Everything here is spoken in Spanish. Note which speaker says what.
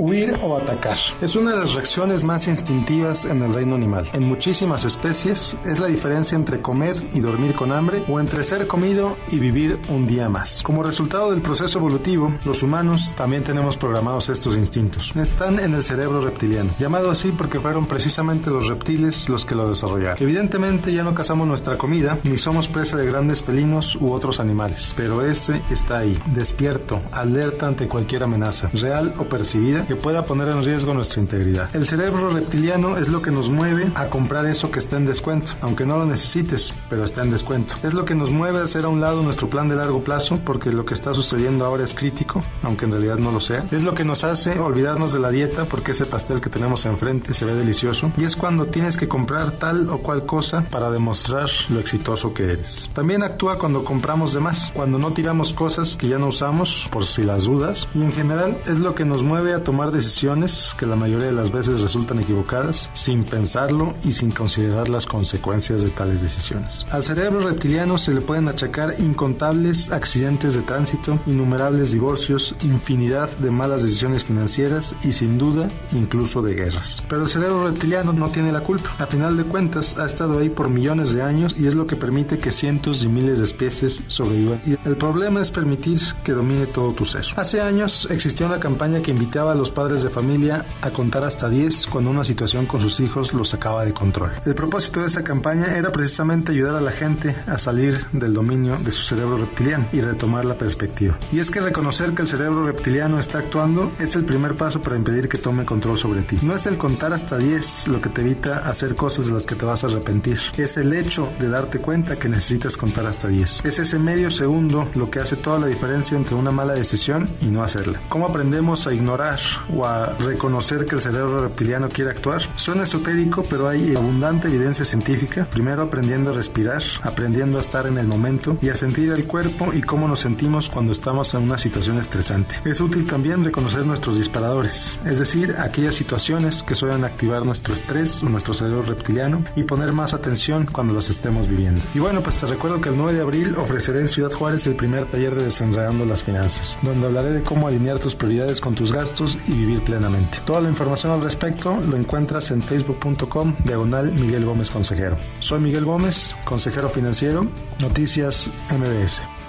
Speaker 1: Huir o atacar. Es una de las reacciones más instintivas en el reino animal. En muchísimas especies es la diferencia entre comer y dormir con hambre o entre ser comido y vivir un día más. Como resultado del proceso evolutivo, los humanos también tenemos programados estos instintos. Están en el cerebro reptiliano, llamado así porque fueron precisamente los reptiles los que lo desarrollaron. Evidentemente ya no cazamos nuestra comida ni somos presa de grandes felinos u otros animales, pero este está ahí, despierto, alerta ante cualquier amenaza, real o percibida que pueda poner en riesgo nuestra integridad. El cerebro reptiliano es lo que nos mueve a comprar eso que está en descuento, aunque no lo necesites, pero está en descuento. Es lo que nos mueve a hacer a un lado nuestro plan de largo plazo, porque lo que está sucediendo ahora es crítico, aunque en realidad no lo sea. Es lo que nos hace olvidarnos de la dieta, porque ese pastel que tenemos enfrente se ve delicioso. Y es cuando tienes que comprar tal o cual cosa para demostrar lo exitoso que eres. También actúa cuando compramos de más, cuando no tiramos cosas que ya no usamos, por si las dudas. Y en general es lo que nos mueve a tomar decisiones que la mayoría de las veces resultan equivocadas sin pensarlo y sin considerar las consecuencias de tales decisiones. Al cerebro reptiliano se le pueden achacar incontables accidentes de tránsito, innumerables divorcios, infinidad de malas decisiones financieras y sin duda incluso de guerras. Pero el cerebro reptiliano no tiene la culpa. A final de cuentas ha estado ahí por millones de años y es lo que permite que cientos y miles de especies sobrevivan. Y el problema es permitir que domine todo tu ser. Hace años existía una campaña que invitaba a los padres de familia a contar hasta 10 cuando una situación con sus hijos los sacaba de control. El propósito de esta campaña era precisamente ayudar a la gente a salir del dominio de su cerebro reptiliano y retomar la perspectiva. Y es que reconocer que el cerebro reptiliano está actuando es el primer paso para impedir que tome control sobre ti. No es el contar hasta 10 lo que te evita hacer cosas de las que te vas a arrepentir. Es el hecho de darte cuenta que necesitas contar hasta 10. Es ese medio segundo lo que hace toda la diferencia entre una mala decisión y no hacerla. ¿Cómo aprendemos a ignorar o a reconocer que el cerebro reptiliano quiere actuar. Suena esotérico, pero hay abundante evidencia científica. Primero aprendiendo a respirar, aprendiendo a estar en el momento y a sentir el cuerpo y cómo nos sentimos cuando estamos en una situación estresante. Es útil también reconocer nuestros disparadores, es decir, aquellas situaciones que suelen activar nuestro estrés o nuestro cerebro reptiliano y poner más atención cuando las estemos viviendo. Y bueno, pues te recuerdo que el 9 de abril ofreceré en Ciudad Juárez el primer taller de Desenredando las Finanzas, donde hablaré de cómo alinear tus prioridades con tus gastos y vivir plenamente. Toda la información al respecto lo encuentras en facebook.com diagonal Miguel Gómez Consejero. Soy Miguel Gómez, consejero financiero, Noticias MBS.